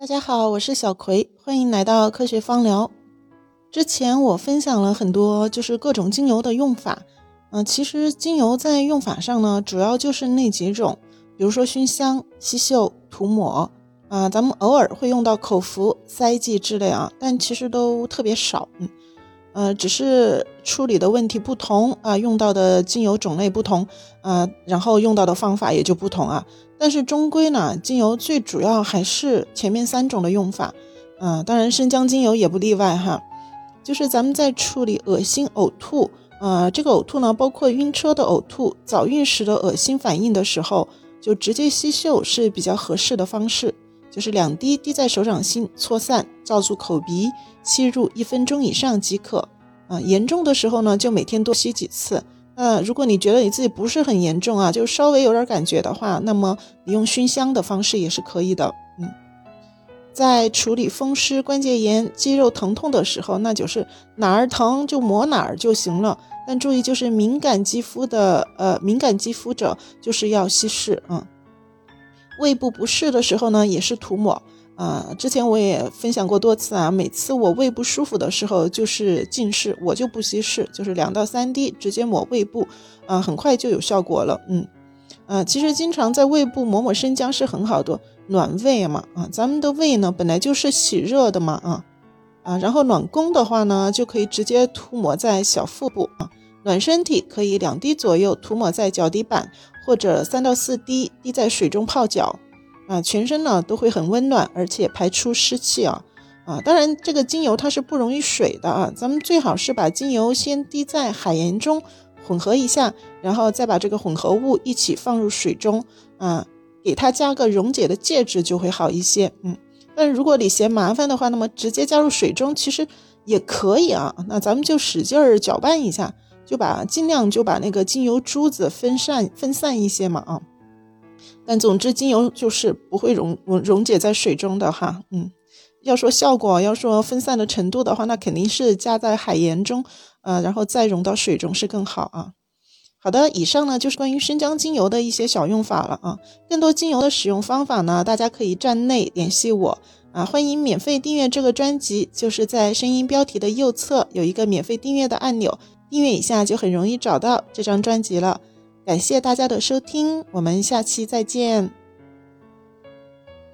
大家好，我是小葵，欢迎来到科学芳疗。之前我分享了很多，就是各种精油的用法。嗯，其实精油在用法上呢，主要就是那几种，比如说熏香、吸嗅、涂抹。啊，咱们偶尔会用到口服、塞剂之类啊，但其实都特别少。嗯，呃，只是处理的问题不同啊，用到的精油种类不同啊，然后用到的方法也就不同啊。但是终归呢，精油最主要还是前面三种的用法。嗯，当然生姜精油也不例外哈。就是咱们在处理恶心、呕吐，呃，这个呕吐呢，包括晕车的呕吐、早孕时的恶心反应的时候，就直接吸嗅是比较合适的方式。就是两滴滴在手掌心搓散，罩住口鼻，吸入一分钟以上即可。啊，严重的时候呢，就每天多吸几次。那如果你觉得你自己不是很严重啊，就稍微有点感觉的话，那么你用熏香的方式也是可以的。嗯，在处理风湿、关节炎、肌肉疼痛的时候，那就是哪儿疼就抹哪儿就行了。但注意，就是敏感肌肤的，呃，敏感肌肤者就是要稀释。嗯。胃部不适的时候呢，也是涂抹啊。之前我也分享过多次啊。每次我胃不舒服的时候，就是浸湿，我就不稀释，就是两到三滴直接抹胃部，啊，很快就有效果了。嗯，啊，其实经常在胃部抹抹生姜是很好的，暖胃嘛。啊，咱们的胃呢本来就是喜热的嘛。啊，啊，然后暖宫的话呢，就可以直接涂抹在小腹部啊。暖身体可以两滴左右涂抹在脚底板。或者三到四滴滴在水中泡脚，啊，全身呢都会很温暖，而且排出湿气啊，啊，当然这个精油它是不溶于水的啊，咱们最好是把精油先滴在海盐中混合一下，然后再把这个混合物一起放入水中，啊，给它加个溶解的介质就会好一些，嗯，但如果你嫌麻烦的话，那么直接加入水中其实也可以啊，那咱们就使劲儿搅拌一下。就把尽量就把那个精油珠子分散分散一些嘛啊，但总之精油就是不会溶溶溶解在水中的哈，嗯，要说效果，要说分散的程度的话，那肯定是加在海盐中，呃，然后再溶到水中是更好啊。好的，以上呢就是关于生姜精油的一些小用法了啊，更多精油的使用方法呢，大家可以站内联系我啊，欢迎免费订阅这个专辑，就是在声音标题的右侧有一个免费订阅的按钮。订阅一下就很容易找到这张专辑了，感谢大家的收听，我们下期再见。